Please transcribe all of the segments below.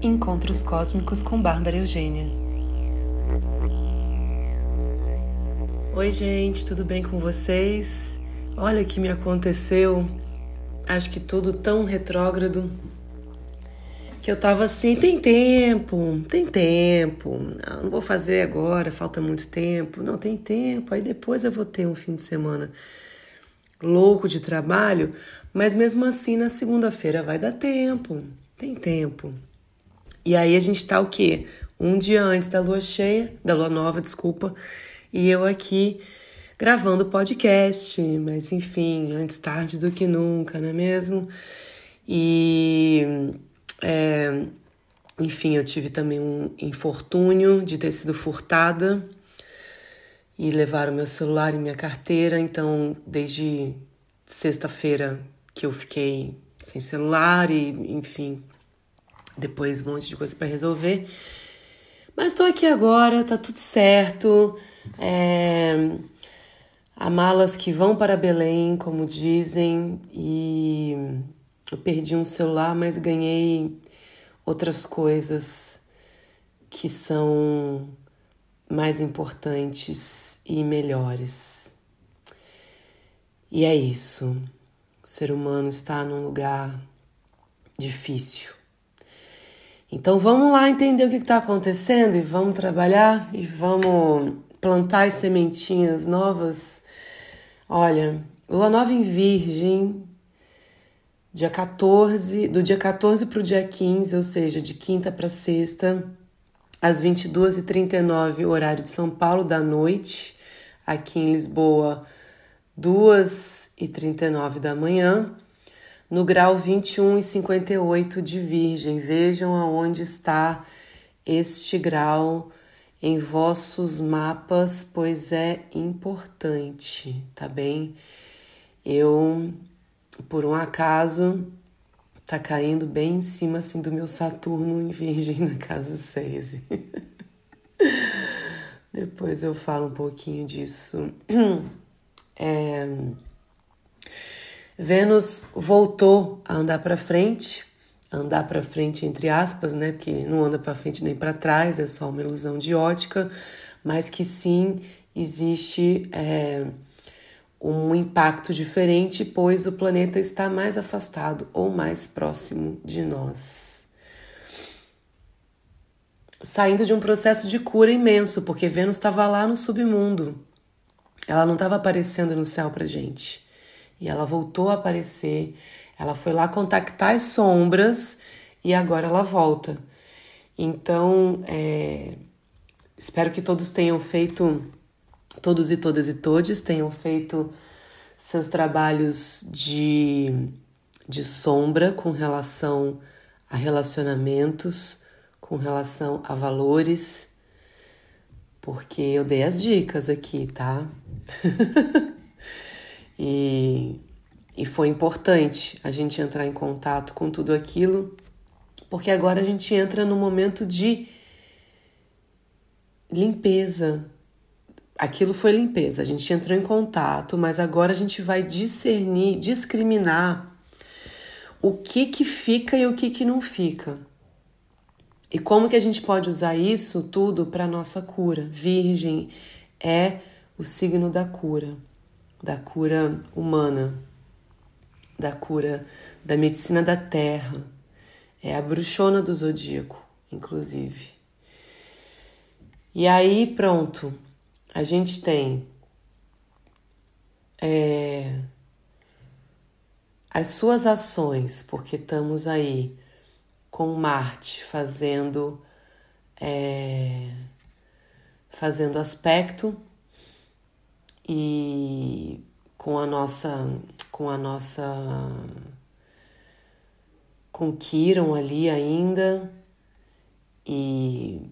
Encontros Cósmicos com Bárbara Eugênia. Oi, gente, tudo bem com vocês? Olha o que me aconteceu. Acho que tudo tão retrógrado que eu tava assim, tem tempo, tem tempo. Não, não vou fazer agora, falta muito tempo. Não, tem tempo. Aí depois eu vou ter um fim de semana louco de trabalho, mas mesmo assim na segunda-feira vai dar tempo. Tem tempo. E aí a gente tá o quê? Um dia antes da lua cheia, da lua nova, desculpa, e eu aqui gravando podcast, mas enfim, antes tarde do que nunca, não é mesmo? E é, enfim, eu tive também um infortúnio de ter sido furtada e levaram meu celular e minha carteira. Então, desde sexta-feira que eu fiquei sem celular e, enfim, depois um monte de coisa para resolver. Mas estou aqui agora, tá tudo certo. É, há malas que vão para Belém, como dizem, e eu perdi um celular, mas ganhei outras coisas que são mais importantes e melhores. E é isso. O ser humano está num lugar difícil. Então vamos lá entender o que está acontecendo e vamos trabalhar e vamos plantar as sementinhas novas. Olha, lua nova em Virgem, dia 14, do dia 14 para o dia 15, ou seja, de quinta para sexta, às 22h39, horário de São Paulo da noite, aqui em Lisboa, 2h39 da manhã, no grau 21 e 58 de Virgem. Vejam aonde está este grau em vossos mapas, pois é importante, tá bem? Eu por um acaso, tá caindo bem em cima assim do meu Saturno em Virgem na casa 6. Depois eu falo um pouquinho disso. É... Vênus voltou a andar para frente, andar para frente entre aspas, né? Porque não anda para frente nem para trás, é só uma ilusão de ótica, mas que sim existe é um impacto diferente, pois o planeta está mais afastado ou mais próximo de nós. Saindo de um processo de cura imenso, porque Vênus estava lá no submundo. Ela não estava aparecendo no céu pra gente. E ela voltou a aparecer. Ela foi lá contactar as sombras e agora ela volta. Então, é, espero que todos tenham feito todos e todas e todes tenham feito seus trabalhos de, de sombra com relação a relacionamentos, com relação a valores, porque eu dei as dicas aqui, tá? e, e foi importante a gente entrar em contato com tudo aquilo, porque agora a gente entra no momento de limpeza, aquilo foi limpeza, a gente entrou em contato, mas agora a gente vai discernir, discriminar o que que fica e o que que não fica. E como que a gente pode usar isso tudo para nossa cura? Virgem é o signo da cura, da cura humana, da cura da medicina da terra. É a bruxona do zodíaco, inclusive. E aí, pronto, a gente tem é, as suas ações, porque estamos aí com Marte fazendo é, fazendo aspecto e com a nossa com a nossa com Kiron ali ainda e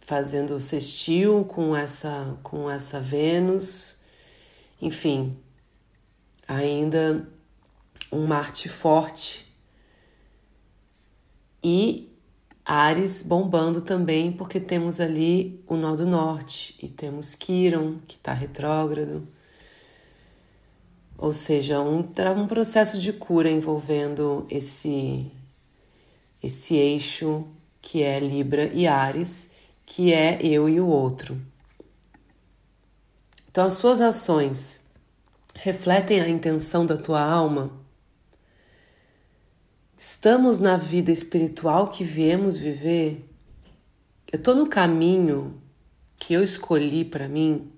fazendo o sextil com essa com essa Vênus, enfim, ainda um Marte forte. E Ares bombando também, porque temos ali o nó do norte e temos Quiron, que está retrógrado. Ou seja, um, um processo de cura envolvendo esse esse eixo que é Libra e Ares, que é eu e o outro. Então, as suas ações refletem a intenção da tua alma? Estamos na vida espiritual que viemos viver? Eu estou no caminho que eu escolhi para mim?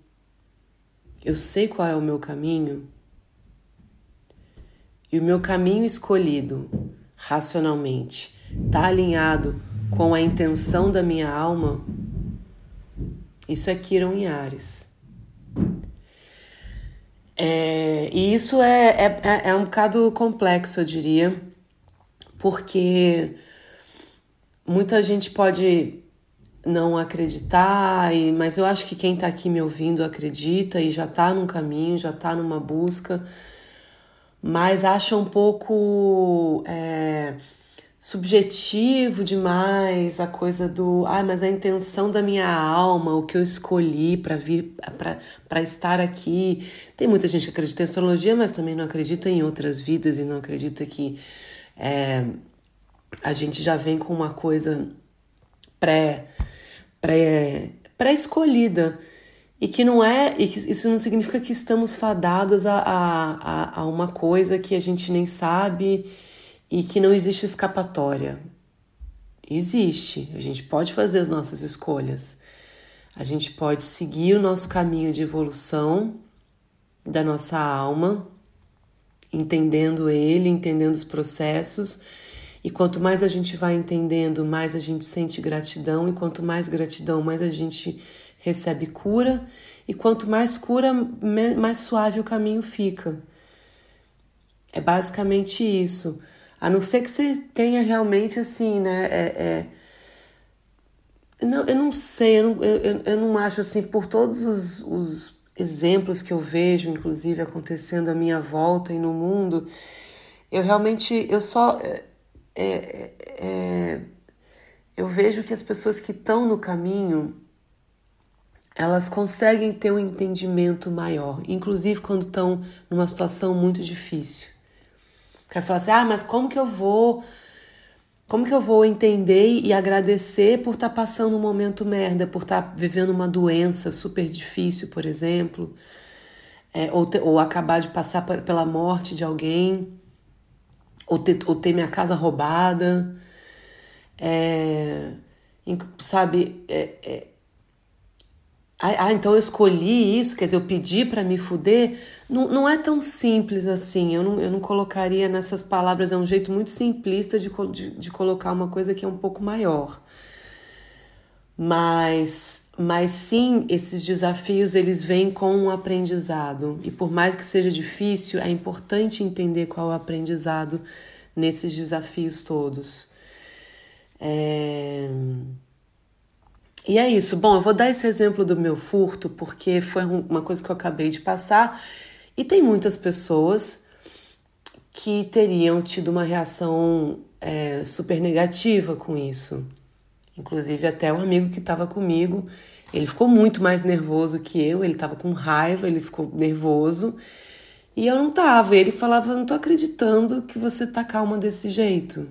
Eu sei qual é o meu caminho? E o meu caminho escolhido, racionalmente, está alinhado com a intenção da minha alma? Isso é Kiron e Ares. É, e isso é, é, é, é um bocado complexo, eu diria, porque muita gente pode não acreditar, e, mas eu acho que quem está aqui me ouvindo acredita e já está num caminho, já está numa busca, mas acha um pouco. É, subjetivo demais a coisa do, ah, mas a intenção da minha alma, o que eu escolhi para vir para estar aqui. Tem muita gente que acredita em astrologia, mas também não acredita em outras vidas e não acredita que é, a gente já vem com uma coisa pré pré pré escolhida e que não é e que isso não significa que estamos fadadas a, a, a uma coisa que a gente nem sabe e que não existe escapatória. Existe, a gente pode fazer as nossas escolhas. A gente pode seguir o nosso caminho de evolução da nossa alma, entendendo ele, entendendo os processos. E quanto mais a gente vai entendendo, mais a gente sente gratidão, e quanto mais gratidão, mais a gente recebe cura, e quanto mais cura, mais suave o caminho fica. É basicamente isso. A não ser que você tenha realmente assim, né? É, é... Não, eu não sei, eu não, eu, eu não acho assim, por todos os, os exemplos que eu vejo, inclusive acontecendo à minha volta e no mundo, eu realmente, eu só. É, é, é, eu vejo que as pessoas que estão no caminho, elas conseguem ter um entendimento maior, inclusive quando estão numa situação muito difícil. Quer falar assim: ah, mas como que eu vou. Como que eu vou entender e agradecer por estar tá passando um momento merda, por estar tá vivendo uma doença super difícil, por exemplo, é, ou, ou acabar de passar pela morte de alguém, ou ter, ou ter minha casa roubada, é, sabe? É, é ah, então eu escolhi isso, quer dizer, eu pedi para me fuder. Não, não é tão simples assim. Eu não, eu não colocaria nessas palavras, é um jeito muito simplista de, de, de colocar uma coisa que é um pouco maior. Mas, mas sim, esses desafios eles vêm com um aprendizado. E por mais que seja difícil, é importante entender qual é o aprendizado nesses desafios todos. É. E é isso. Bom, eu vou dar esse exemplo do meu furto porque foi uma coisa que eu acabei de passar e tem muitas pessoas que teriam tido uma reação é, super negativa com isso. Inclusive, até o amigo que estava comigo, ele ficou muito mais nervoso que eu, ele estava com raiva, ele ficou nervoso. E eu não tava. Ele falava: Não tô acreditando que você tá calma desse jeito.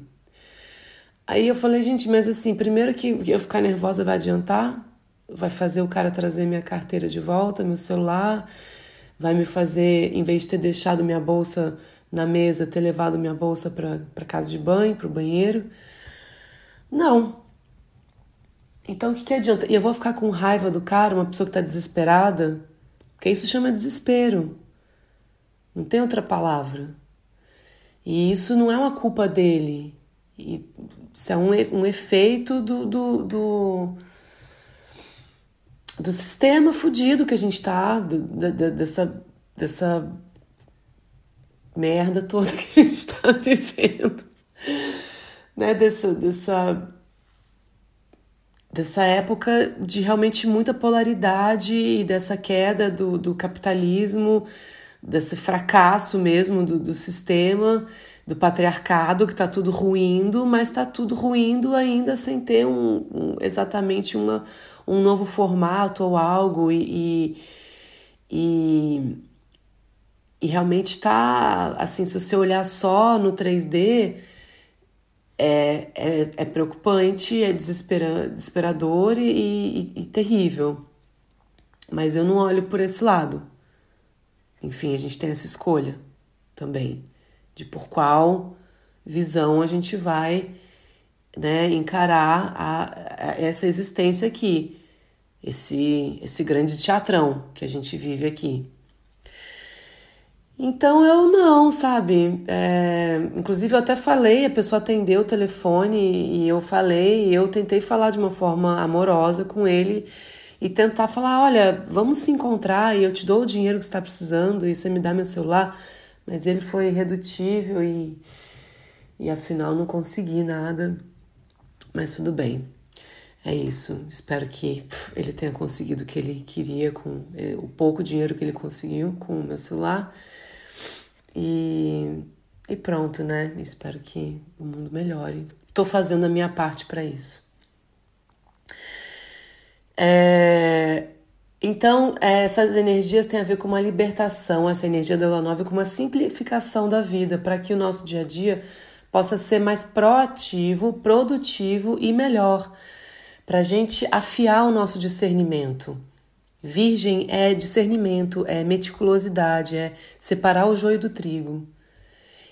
Aí eu falei, gente, mas assim, primeiro que eu ficar nervosa vai adiantar? Vai fazer o cara trazer minha carteira de volta, meu celular? Vai me fazer, em vez de ter deixado minha bolsa na mesa, ter levado minha bolsa para casa de banho, para o banheiro? Não. Então o que, que adianta? E eu vou ficar com raiva do cara, uma pessoa que está desesperada? Porque isso chama desespero. Não tem outra palavra. E isso não é uma culpa dele. E isso é um, um efeito do, do, do, do sistema fudido que a gente tá, do, da, dessa, dessa merda toda que a gente está vivendo, né? Dessa, dessa, dessa época de realmente muita polaridade e dessa queda do, do capitalismo, desse fracasso mesmo do, do sistema do patriarcado, que está tudo ruindo, mas está tudo ruindo ainda sem ter um, um, exatamente uma, um novo formato ou algo, e, e, e realmente está, assim, se você olhar só no 3D, é, é, é preocupante, é desespera, desesperador e, e, e terrível. Mas eu não olho por esse lado. Enfim, a gente tem essa escolha também de por qual visão a gente vai né, encarar a, a essa existência aqui, esse, esse grande teatrão que a gente vive aqui. Então eu não, sabe? É, inclusive eu até falei, a pessoa atendeu o telefone e eu falei, eu tentei falar de uma forma amorosa com ele e tentar falar, olha, vamos se encontrar e eu te dou o dinheiro que você está precisando e você me dá meu celular. Mas ele foi irredutível e, e afinal não consegui nada. Mas tudo bem. É isso. Espero que ele tenha conseguido o que ele queria com é, o pouco dinheiro que ele conseguiu com o meu celular. E, e pronto, né? Espero que o mundo melhore. Estou fazendo a minha parte para isso. É, então, essas energias têm a ver com uma libertação, essa energia da lua nova, com uma simplificação da vida, para que o nosso dia a dia possa ser mais proativo, produtivo e melhor, para a gente afiar o nosso discernimento. Virgem é discernimento, é meticulosidade, é separar o joio do trigo.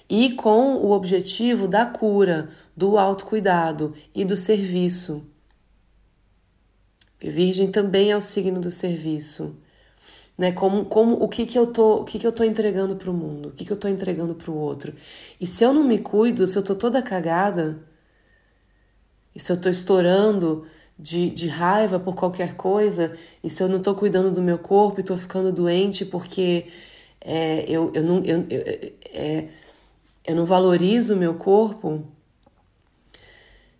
E com o objetivo da cura, do autocuidado e do serviço. Virgem também é o signo do serviço. Né? Como, como o que, que eu tô, o que, que eu tô entregando para o mundo, o que, que eu tô entregando para o outro. E se eu não me cuido, se eu tô toda cagada, e se eu tô estourando de, de raiva por qualquer coisa, e se eu não estou cuidando do meu corpo e estou ficando doente porque é, eu, eu, não, eu, eu, é, eu não valorizo o meu corpo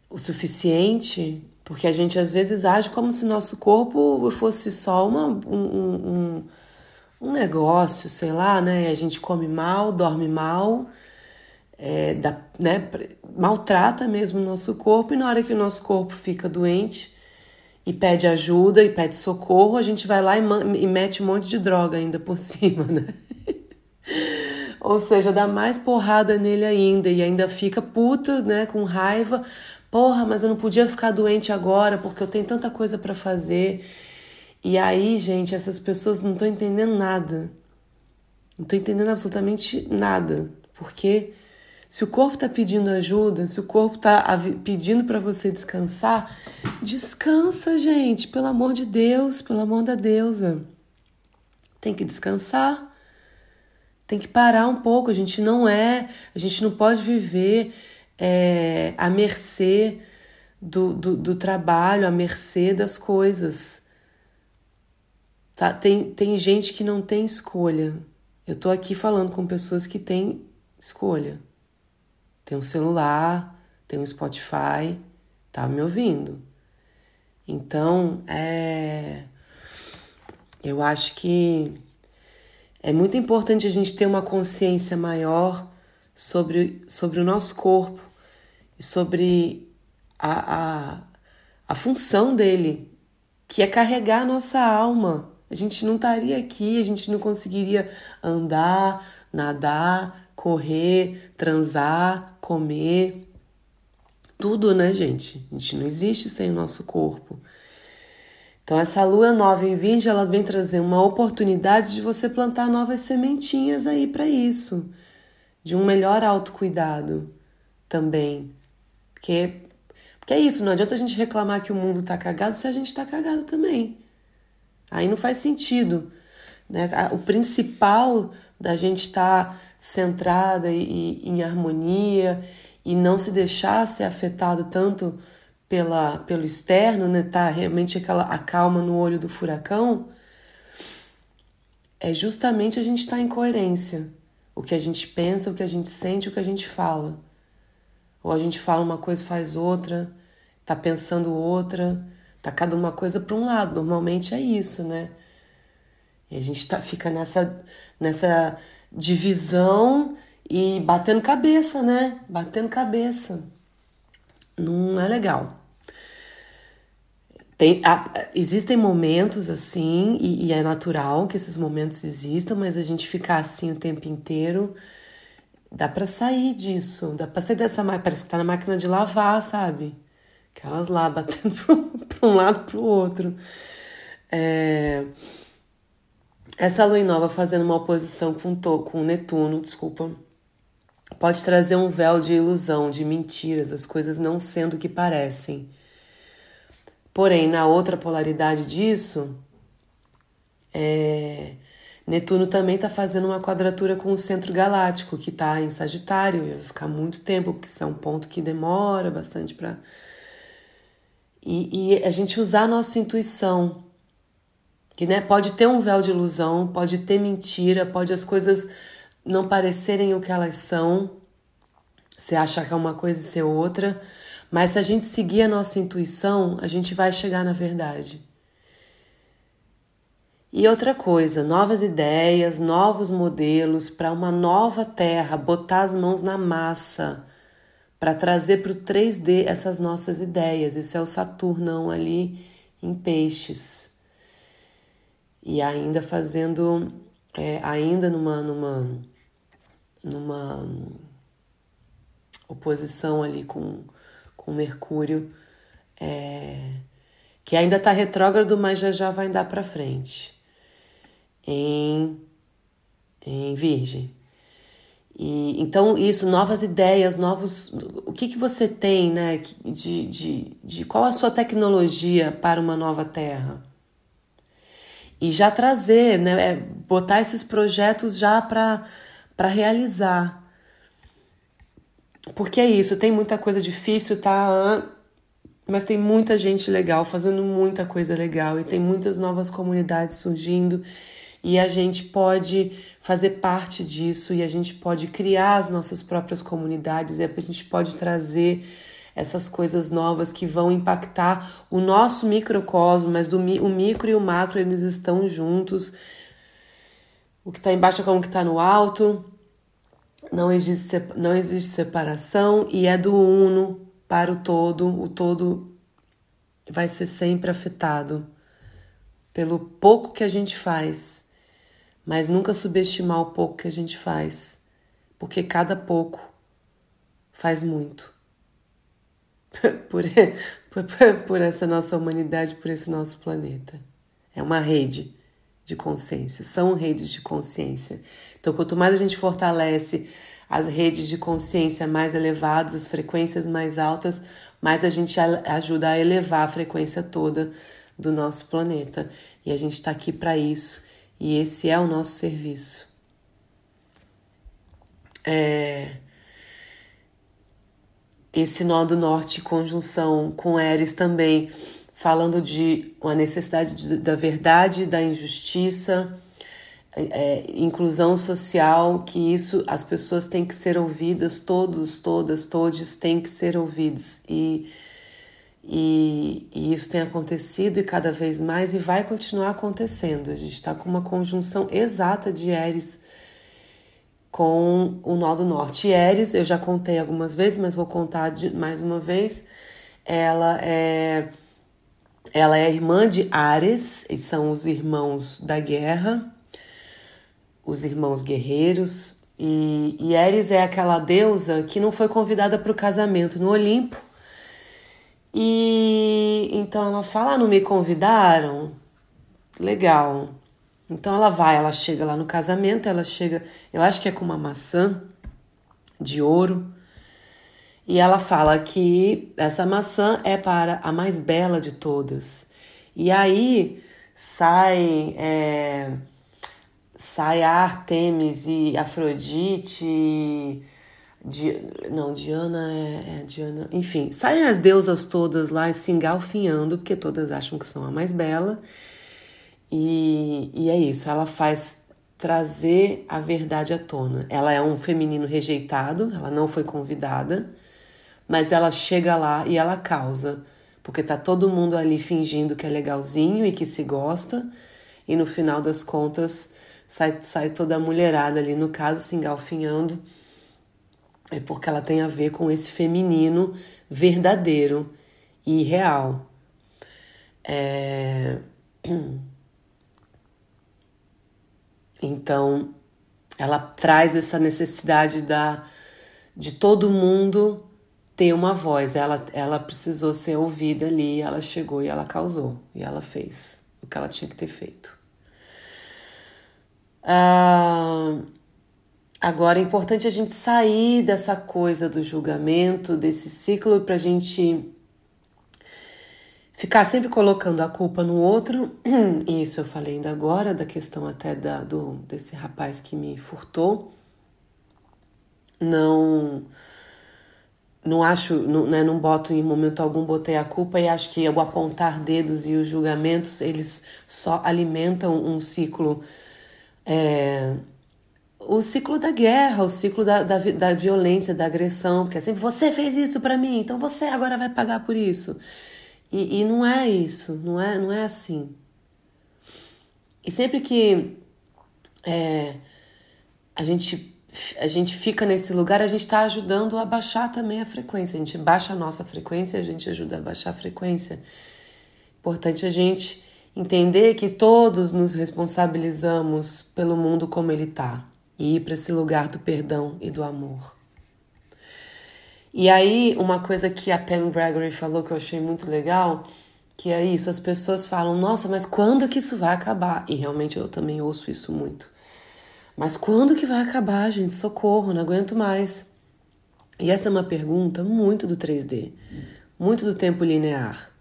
o suficiente, porque a gente às vezes age como se nosso corpo fosse só uma, um, um, um negócio, sei lá, né? A gente come mal, dorme mal. É, dá, né, maltrata mesmo o nosso corpo, e na hora que o nosso corpo fica doente e pede ajuda e pede socorro, a gente vai lá e, e mete um monte de droga ainda por cima, né? Ou seja, dá mais porrada nele ainda e ainda fica puta, né, com raiva. Porra, mas eu não podia ficar doente agora porque eu tenho tanta coisa para fazer. E aí, gente, essas pessoas não estão entendendo nada. Não estão entendendo absolutamente nada. Porque se o corpo está pedindo ajuda, se o corpo está pedindo para você descansar, descansa, gente, pelo amor de Deus, pelo amor da deusa. Tem que descansar. Tem que parar um pouco. A gente não é, a gente não pode viver é, à mercê do, do, do trabalho, à mercê das coisas. Tá? Tem, tem gente que não tem escolha. Eu tô aqui falando com pessoas que têm escolha tem um celular, tem um Spotify, tá me ouvindo. Então, é eu acho que é muito importante a gente ter uma consciência maior sobre, sobre o nosso corpo e sobre a, a, a função dele, que é carregar a nossa alma. A gente não estaria aqui, a gente não conseguiria andar, nadar, correr, transar, comer, tudo, né, gente? A gente não existe sem o nosso corpo. Então, essa lua nova em Virgem, ela vem trazer uma oportunidade de você plantar novas sementinhas aí para isso, de um melhor autocuidado também. Porque, porque é isso, não adianta a gente reclamar que o mundo tá cagado se a gente tá cagado também. Aí não faz sentido. Né? O principal da gente estar tá centrada e, e em harmonia e não se deixar ser afetado tanto pela, pelo externo, né? Tá realmente aquela a calma no olho do furacão, é justamente a gente estar tá em coerência. O que a gente pensa, o que a gente sente, o que a gente fala. Ou a gente fala uma coisa faz outra, tá pensando outra, tá cada uma coisa para um lado. Normalmente é isso, né? E a gente tá, fica nessa, nessa divisão e batendo cabeça, né? Batendo cabeça. Não é legal. Tem, existem momentos assim, e, e, é natural que esses momentos existam, mas a gente ficar assim o tempo inteiro dá para sair disso, dá para sair dessa máquina, parece que tá na máquina de lavar, sabe? Aquelas lá batendo para um lado para o outro. É... Essa lua nova fazendo uma oposição com, to, com Netuno, desculpa, pode trazer um véu de ilusão, de mentiras, as coisas não sendo o que parecem. Porém, na outra polaridade disso, é, Netuno também está fazendo uma quadratura com o centro galáctico, que está em Sagitário, e vai ficar muito tempo, porque isso é um ponto que demora bastante para. E, e a gente usar a nossa intuição, que né, pode ter um véu de ilusão, pode ter mentira, pode as coisas não parecerem o que elas são, você achar que é uma coisa e ser outra, mas se a gente seguir a nossa intuição, a gente vai chegar na verdade. E outra coisa, novas ideias, novos modelos para uma nova terra, botar as mãos na massa para trazer para o 3D essas nossas ideias. Isso é o Saturnão ali em peixes e ainda fazendo, é, ainda numa, numa, numa oposição ali com, com Mercúrio, é, que ainda está retrógrado, mas já já vai andar para frente, em, em Virgem. E, então, isso, novas ideias, novos. O que, que você tem, né? De, de, de qual a sua tecnologia para uma nova terra? e já trazer, né, é, botar esses projetos já para realizar. Porque é isso, tem muita coisa difícil, tá? Mas tem muita gente legal fazendo muita coisa legal e tem muitas novas comunidades surgindo e a gente pode fazer parte disso e a gente pode criar as nossas próprias comunidades e a gente pode trazer essas coisas novas que vão impactar o nosso microcosmo, mas do, o micro e o macro eles estão juntos. O que está embaixo é como o que está no alto. Não existe, não existe separação e é do uno para o todo. O todo vai ser sempre afetado pelo pouco que a gente faz, mas nunca subestimar o pouco que a gente faz, porque cada pouco faz muito. por, por, por essa nossa humanidade, por esse nosso planeta. É uma rede de consciência, são redes de consciência. Então, quanto mais a gente fortalece as redes de consciência mais elevadas, as frequências mais altas, mais a gente ajuda a elevar a frequência toda do nosso planeta. E a gente está aqui para isso, e esse é o nosso serviço. É, esse nó do norte, conjunção com Eres também, falando de uma necessidade de, da verdade, da injustiça, é, inclusão social, que isso as pessoas têm que ser ouvidas, todos, todas, todos têm que ser ouvidos. E, e, e isso tem acontecido e cada vez mais e vai continuar acontecendo. A gente está com uma conjunção exata de Eres com o nó do norte. E Eris, eu já contei algumas vezes, mas vou contar de, mais uma vez. Ela é ela é irmã de Ares, e são os irmãos da guerra, os irmãos guerreiros. E, e Ares é aquela deusa que não foi convidada para o casamento no Olimpo. E então ela fala: ah, não me convidaram? Legal. Então ela vai, ela chega lá no casamento, ela chega, eu acho que é com uma maçã de ouro, e ela fala que essa maçã é para a mais bela de todas. E aí sai é, sai Artemis e Afrodite, Di, não, Diana é, é, Diana, enfim, saem as deusas todas lá se engalfinhando, porque todas acham que são a mais bela. E, e é isso, ela faz trazer a verdade à tona. Ela é um feminino rejeitado, ela não foi convidada, mas ela chega lá e ela causa, porque tá todo mundo ali fingindo que é legalzinho e que se gosta, e no final das contas sai, sai toda a mulherada ali, no caso, se engalfinhando, é porque ela tem a ver com esse feminino verdadeiro e real. É... Então, ela traz essa necessidade da, de todo mundo ter uma voz. Ela, ela precisou ser ouvida ali, ela chegou e ela causou, e ela fez o que ela tinha que ter feito. Ah, agora é importante a gente sair dessa coisa do julgamento, desse ciclo, para a gente ficar sempre colocando a culpa no outro. Isso eu falei ainda agora, da questão até da, do, desse rapaz que me furtou. Não não acho, não, né, não boto em momento algum, botei a culpa e acho que o apontar dedos e os julgamentos, eles só alimentam um ciclo, é, o ciclo da guerra, o ciclo da, da, da violência, da agressão, porque é sempre você fez isso para mim, então você agora vai pagar por isso. E, e não é isso, não é, não é assim. E sempre que é, a gente a gente fica nesse lugar, a gente está ajudando a baixar também a frequência. A gente baixa a nossa frequência, a gente ajuda a baixar a frequência. Importante a gente entender que todos nos responsabilizamos pelo mundo como ele está e ir para esse lugar do perdão e do amor. E aí, uma coisa que a Pam Gregory falou que eu achei muito legal, que é isso, as pessoas falam, nossa, mas quando que isso vai acabar? E realmente eu também ouço isso muito. Mas quando que vai acabar, gente? Socorro, não aguento mais. E essa é uma pergunta muito do 3D, muito do tempo linear.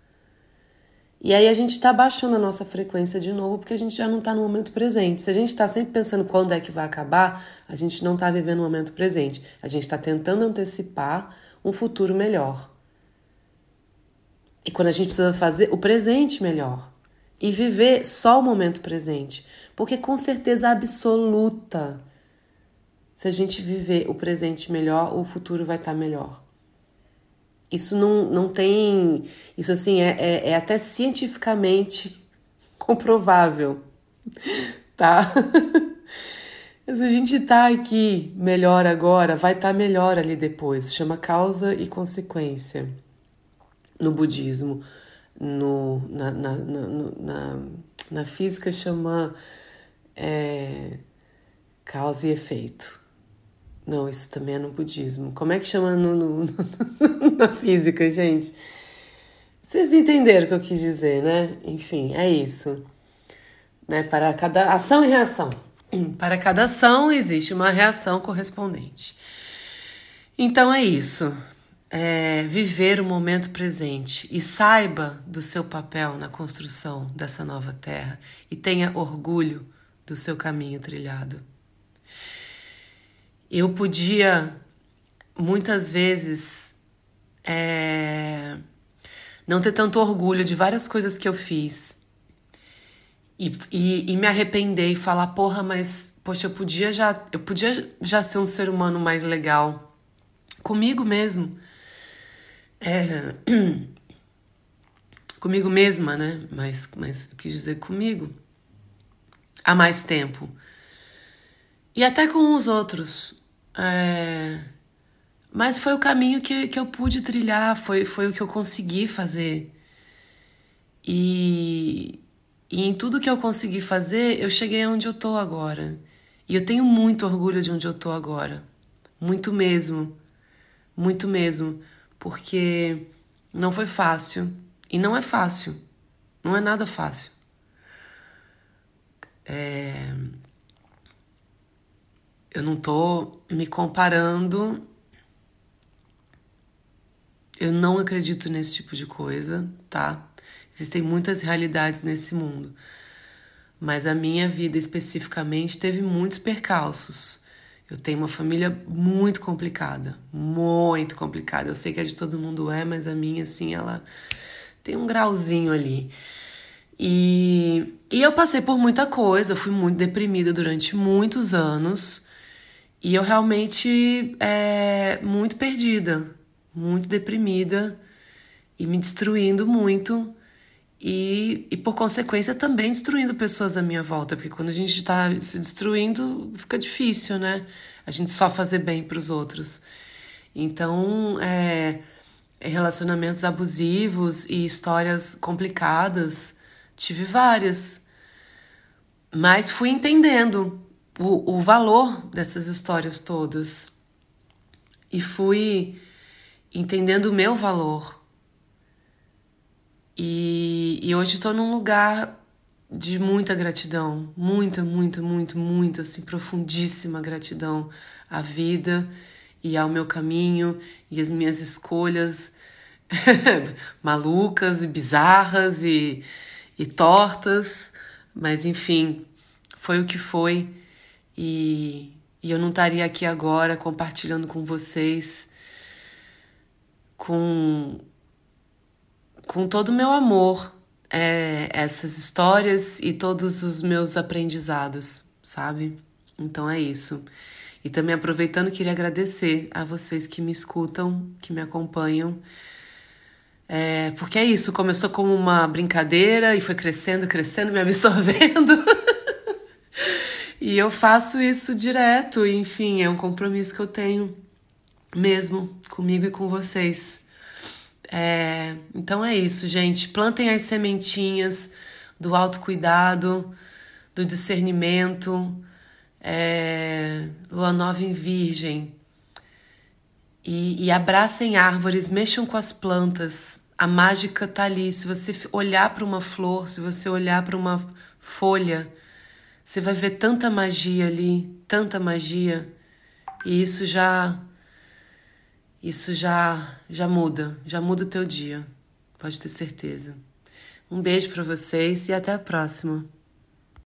E aí a gente está baixando a nossa frequência de novo porque a gente já não está no momento presente. Se a gente está sempre pensando quando é que vai acabar, a gente não está vivendo o momento presente. A gente está tentando antecipar um futuro melhor. E quando a gente precisa fazer o presente melhor e viver só o momento presente. Porque com certeza absoluta, se a gente viver o presente melhor, o futuro vai estar tá melhor. Isso não, não tem. Isso assim é, é, é até cientificamente comprovável, tá? Se a gente tá aqui melhor agora, vai estar tá melhor ali depois. Chama causa e consequência no budismo. No, na, na, na, na, na física chama é, causa e efeito. Não, isso também é no budismo. Como é que chama no, no, na física, gente? Vocês entenderam o que eu quis dizer, né? Enfim, é isso. Né? Para cada ação e reação. Para cada ação existe uma reação correspondente. Então é isso. É viver o momento presente e saiba do seu papel na construção dessa nova terra e tenha orgulho do seu caminho trilhado. Eu podia muitas vezes é, não ter tanto orgulho de várias coisas que eu fiz e, e, e, me arrepender e falar, porra, mas poxa, eu podia já, eu podia já ser um ser humano mais legal comigo mesmo. É, comigo mesma, né? Mas, mas eu quis dizer comigo há mais tempo. E até com os outros. É... Mas foi o caminho que, que eu pude trilhar, foi, foi o que eu consegui fazer. E, e em tudo que eu consegui fazer, eu cheguei onde eu tô agora. E eu tenho muito orgulho de onde eu tô agora. Muito mesmo. Muito mesmo. Porque não foi fácil. E não é fácil. Não é nada fácil. É... Eu não tô me comparando. Eu não acredito nesse tipo de coisa, tá? Existem muitas realidades nesse mundo. Mas a minha vida especificamente teve muitos percalços. Eu tenho uma família muito complicada, muito complicada. Eu sei que a de todo mundo é, mas a minha, assim, ela tem um grauzinho ali. E, e eu passei por muita coisa, fui muito deprimida durante muitos anos. E eu realmente é muito perdida, muito deprimida e me destruindo muito. E, e por consequência também destruindo pessoas da minha volta, porque quando a gente está se destruindo fica difícil, né? A gente só fazer bem para os outros. Então, é, relacionamentos abusivos e histórias complicadas Tive várias. Mas fui entendendo. o, o valor dessas histórias todas e fui entendendo o meu valor. E, e hoje estou num lugar de muita gratidão, muita, muita, muito, muita, assim, profundíssima gratidão à vida e ao meu caminho e as minhas escolhas malucas e bizarras e, e tortas, mas enfim, foi o que foi e, e eu não estaria aqui agora compartilhando com vocês com, com todo o meu amor é, essas histórias e todos os meus aprendizados, sabe? Então é isso. E também aproveitando, queria agradecer a vocês que me escutam, que me acompanham. É, porque é isso, começou como uma brincadeira e foi crescendo, crescendo, me absorvendo. e eu faço isso direto, enfim, é um compromisso que eu tenho mesmo comigo e com vocês. É, então é isso, gente. Plantem as sementinhas do autocuidado, do discernimento. É, lua nova em Virgem. E, e abracem árvores, mexam com as plantas. A mágica tá ali. Se você olhar para uma flor, se você olhar para uma folha, você vai ver tanta magia ali, tanta magia. E isso já isso já já muda, já muda o teu dia. Pode ter certeza. Um beijo para vocês e até a próxima.